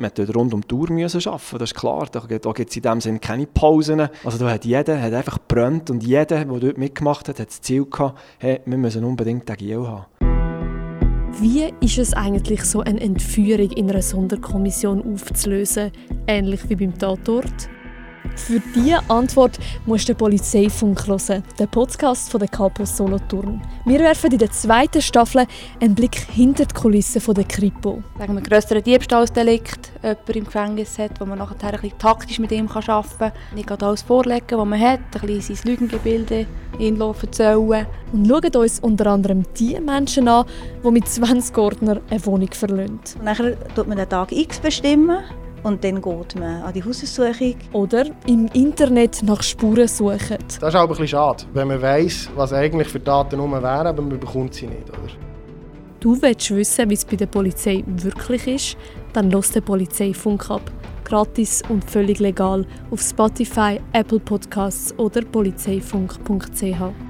man dort rund um die Uhr müssen arbeiten, das ist klar. Da, gibt es in dem Sinne keine Pausen. Also da hat jeder hat einfach gebrannt und jeder, der dort mitgemacht hat, hat das Ziel gehabt, hey, wir müssen unbedingt den Giel haben. Wie ist es eigentlich so, eine Entführung in einer Sonderkommission aufzulösen, ähnlich wie beim Tatort? Für diese Antwort musst du den Polizeifunk hören, den Podcast von der Campus Solothurn. Wir werfen in der zweiten Staffel einen Blick hinter die Kulissen der Kripo. Sagen wir grösseren Diebstahlsdelikt, jemand im Gefängnis hat, wo man nachher ein bisschen taktisch mit ihm arbeiten kann. Nicht alles vorlegen, was man hat, ein bisschen sein Lügengebilde ihn erzählen. Und schauen uns unter anderem die Menschen an, die mit 20 Ordner eine Wohnung verlassen. Nachher tut man den Tag X bestimmen und dann geht man an die Haussuchung. Oder im Internet nach Spuren suchen. Das ist auch ein bisschen schade, wenn man weiss, was eigentlich für Daten rum wären, aber man bekommt sie nicht. Oder? Du willst wissen, wie es bei der Polizei wirklich ist? Dann lass den Polizeifunk ab. Gratis und völlig legal auf Spotify, Apple Podcasts oder polizeifunk.ch.